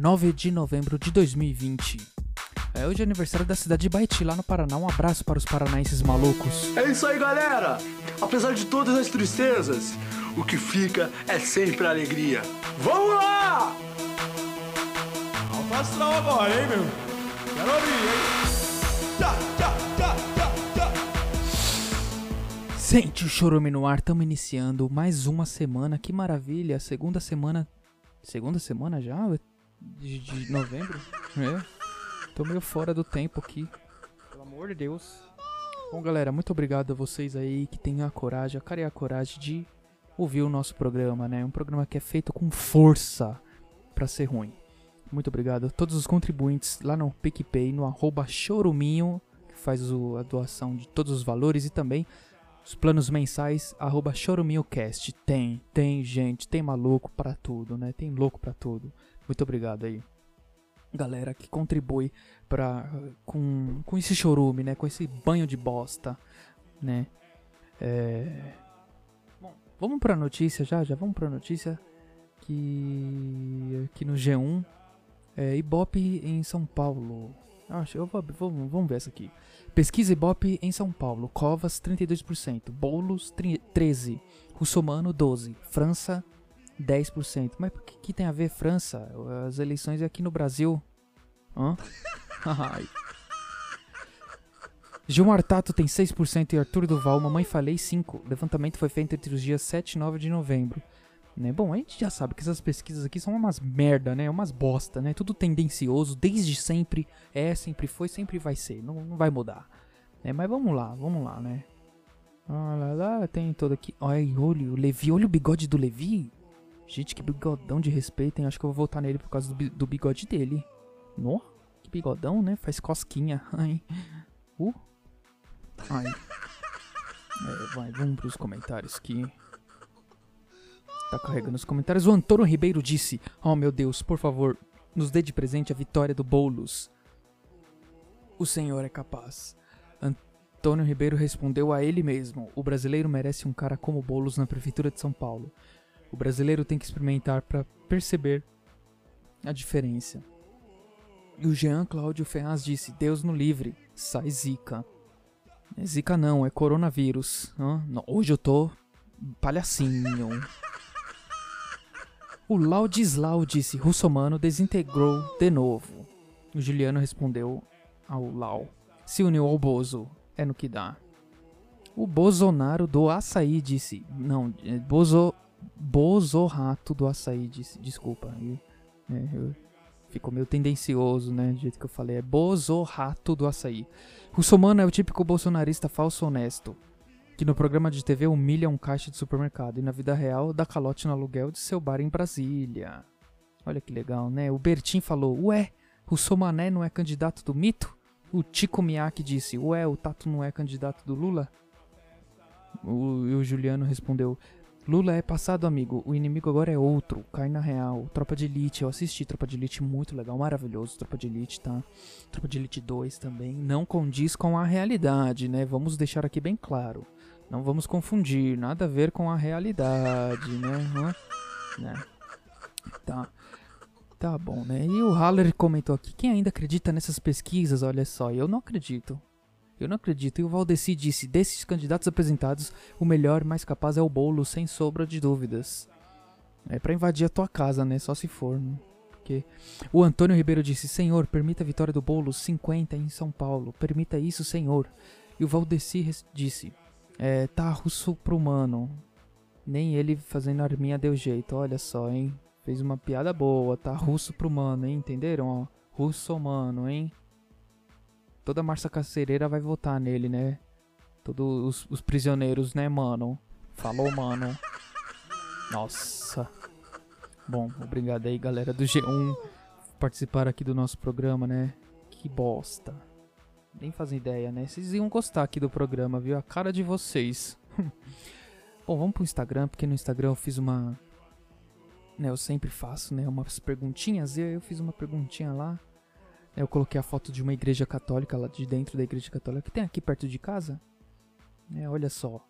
9 de novembro de 2020. É hoje é aniversário da cidade de Baiti, lá no Paraná. Um abraço para os paranaenses malucos. É isso aí, galera! Apesar de todas as tristezas, o que fica é sempre a alegria. Vamos lá! Alto astral agora, hein, meu? Quero ouvir, hein? Tchá, tchá, tchá, tchá, tchá. Sente o chorume no ar, estamos iniciando mais uma semana. Que maravilha! Segunda semana. Segunda semana já? De, de novembro? É. Tô meio fora do tempo aqui. Pelo amor de Deus. Bom, galera, muito obrigado a vocês aí que têm a coragem, a cara e a coragem de ouvir o nosso programa, né? Um programa que é feito com força pra ser ruim. Muito obrigado a todos os contribuintes lá no PicPay, no arroba choruminho, que faz o- a doação de todos os valores e também os planos mensais, arroba choruminhocast. Tem, tem gente, tem maluco pra tudo, né? Tem louco pra tudo. Muito obrigado aí. Galera que contribui pra, com, com esse chorume, né? Com esse banho de bosta, né? É... Bom, vamos pra notícia já? Já vamos pra notícia que aqui no G1 é Ibope em São Paulo. Acho, eu vou, vou- vamos ver essa aqui. Pesquisa Ibope em São Paulo. Covas 32%, Boulos tri- 13, Russomano 12, França 10%. Mas por que, que tem a ver França? As eleições é aqui no Brasil. Hã? Gilmar Tato tem 6% e Arthur Duval, Mamãe Falei 5%. Levantamento foi feito entre os dias 7 e 9 de novembro. Né? Bom, a gente já sabe que essas pesquisas aqui são umas merda, né? Umas bosta, né? Tudo tendencioso, desde sempre. É, sempre foi, sempre vai ser. Não, não vai mudar. Né? Mas vamos lá, vamos lá, né? Ah, lá, tem todo aqui. Olha, olha o Levi, olha o bigode do Levi. Gente, que bigodão de respeito, hein? Acho que eu vou votar nele por causa do, do bigode dele. Nó, que bigodão, né? Faz cosquinha. Ai. Uh. Ai. É, vai, vamos pros comentários aqui. Tá carregando os comentários. O Antônio Ribeiro disse: Oh meu Deus, por favor, nos dê de presente a vitória do Boulos. O Senhor é capaz. Antônio Ribeiro respondeu a ele mesmo: O brasileiro merece um cara como Boulos na prefeitura de São Paulo. O brasileiro tem que experimentar para perceber a diferença. E o Jean Cláudio Ferraz disse: Deus no livre, sai zica. É não, é coronavírus. Não, hoje eu tô palhacinho. O Laudislau disse: Russomano desintegrou de novo. O Juliano respondeu ao Lau: Se uniu ao Bozo, é no que dá. O Bolsonaro do açaí disse: Não, é Bozo. Bozorrato do açaí disse: Desculpa. É, eu- ficou meio tendencioso, né? Do jeito que eu falei. É Bozorrato do açaí. Russomano é o típico bolsonarista falso honesto que no programa de TV humilha um caixa de supermercado e na vida real dá calote no aluguel de seu bar em Brasília. Olha que legal, né? O Bertin falou: Ué, o Somané não é candidato do mito? O Tico Miyake disse: Ué, o Tato não é candidato do Lula? O, e o Juliano respondeu: Lula é passado, amigo. O inimigo agora é outro. Cai na real. Tropa de Elite. Eu assisti Tropa de Elite muito legal, maravilhoso. Tropa de Elite, tá? Tropa de Elite 2 também. Não condiz com a realidade, né? Vamos deixar aqui bem claro. Não vamos confundir. Nada a ver com a realidade, né? Né? Tá. Tá bom, né? E o Haller comentou aqui: quem ainda acredita nessas pesquisas? Olha só, eu não acredito. Eu não acredito. E o Valdeci disse: desses candidatos apresentados, o melhor, mais capaz é o bolo, sem sombra de dúvidas. É pra invadir a tua casa, né? Só se for, né? Porque o Antônio Ribeiro disse: Senhor, permita a vitória do bolo 50 em São Paulo. Permita isso, Senhor. E o Valdeci disse: é, tá russo pro mano. Nem ele fazendo arminha deu jeito. Olha só, hein? Fez uma piada boa. Tá russo pro mano, hein? Entenderam? Ó, russo mano, hein? Toda Marcia Cacereira vai votar nele, né? Todos os, os prisioneiros, né, mano? Falou, mano. Nossa. Bom, obrigado aí, galera do G1, por participar aqui do nosso programa, né? Que bosta. Nem fazem ideia, né? Vocês iam gostar aqui do programa, viu? A cara de vocês. Bom, vamos pro Instagram, porque no Instagram eu fiz uma. Né, eu sempre faço, né? Umas perguntinhas. E eu fiz uma perguntinha lá. Eu coloquei a foto de uma igreja católica lá de dentro da igreja católica que tem aqui perto de casa. É, olha só.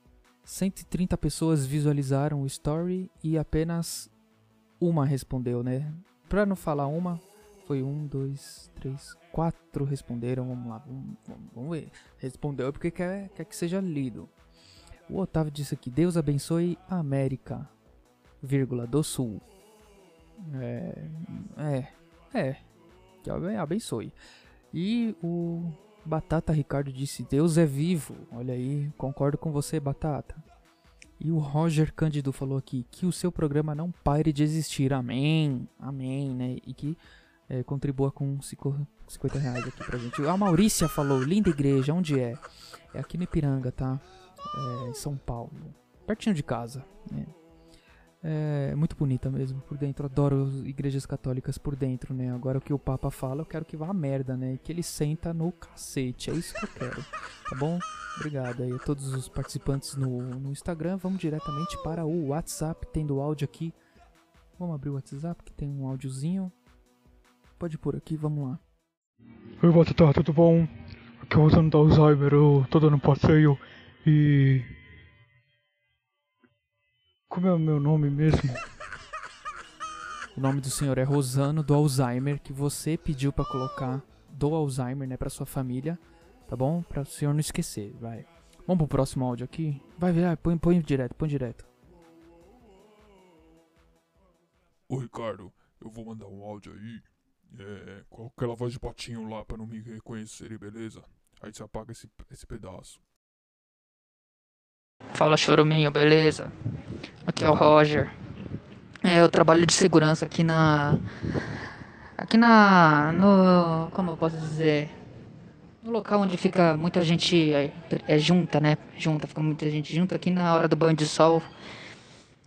130 pessoas visualizaram o story e apenas uma respondeu, né? Pra não falar uma, foi um, dois, três, quatro responderam. Vamos lá, vamos, vamos, ver. Respondeu porque quer, quer que seja lido. O Otávio disse aqui: Deus abençoe a América, vírgula, do Sul. É. É. É. Que abençoe. E o Batata Ricardo disse: Deus é vivo. Olha aí, concordo com você, Batata. E o Roger Cândido falou aqui que o seu programa não pare de existir. Amém. Amém, né? E que é, contribua com 50 reais aqui pra gente. A Maurícia falou: linda igreja, onde é? É aqui no Ipiranga, tá? É, em São Paulo. Pertinho de casa. É muito bonita mesmo por dentro. Adoro igrejas católicas por dentro, né? Agora o que o Papa fala, eu quero que vá a merda, né? E que ele senta no cacete. É isso que eu quero. Tá bom? Obrigado aí a todos os participantes no, no Instagram. Vamos diretamente para o WhatsApp, tendo áudio aqui. Vamos abrir o WhatsApp que tem um áudiozinho. Pode pôr aqui, vamos lá. Oi, Batata, tudo bom? Aqui é o Rosano da Alzheimer, eu tô dando passeio e como é o meu nome mesmo? O nome do senhor é Rosano do Alzheimer, que você pediu para colocar do Alzheimer, né, para sua família, tá bom? Para o senhor não esquecer, vai. Vamos pro próximo áudio aqui? Vai, vai, põe, põe direto, põe direto. Ô Ricardo, eu vou mandar um áudio aí, é, com aquela voz de patinho lá para não me reconhecerem, beleza? Aí você apaga esse, esse pedaço. Fala choruminho, beleza? Aqui é o Roger. É, eu trabalho de segurança aqui na. Aqui na. No. Como eu posso dizer? No local onde fica muita gente. É, é junta, né? Junta, fica muita gente junta. Aqui na hora do banho de sol.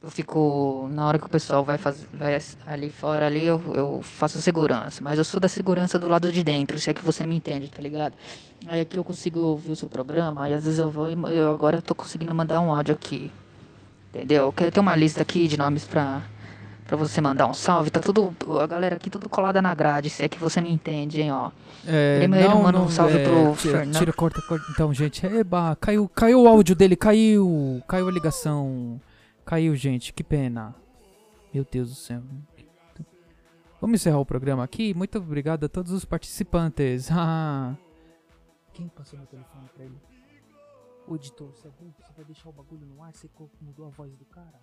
Eu fico. Na hora que o pessoal vai, faz, vai ali fora, ali eu, eu faço segurança. Mas eu sou da segurança do lado de dentro, se é que você me entende, tá ligado? Aí aqui eu consigo ouvir o seu programa, aí às vezes eu vou e eu agora tô conseguindo mandar um áudio aqui. Entendeu? Eu quero ter uma lista aqui de nomes pra, pra você mandar um salve. Tá tudo. A galera aqui tudo colada na grade, se é que você me entende, hein, ó. É, Primeiro não, manda um salve é, pro tira, Fernando. Tira, corta, corta. Então, gente, eba, caiu, caiu o áudio dele, caiu. Caiu a ligação. Caiu, gente, que pena. Meu Deus do céu. Vamos encerrar o programa aqui. Muito obrigado a todos os participantes. Quem passou meu telefone pra ele? O editor, você é? Você vai deixar o bagulho no ar? Você mudou a voz do cara?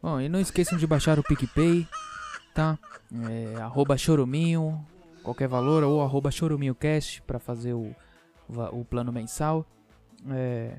Bom, e não esqueçam de baixar o PicPay, tá? É, arroba choruminho, qualquer valor, ou arroba choruminhocast pra fazer o, o plano mensal. É,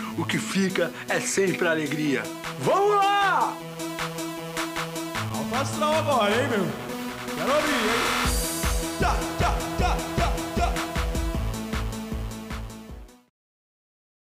o que fica é sempre alegria. Vamos lá! Astral agora, hein, meu? Quero ouvir, hein? Tchá, tchá, tchá.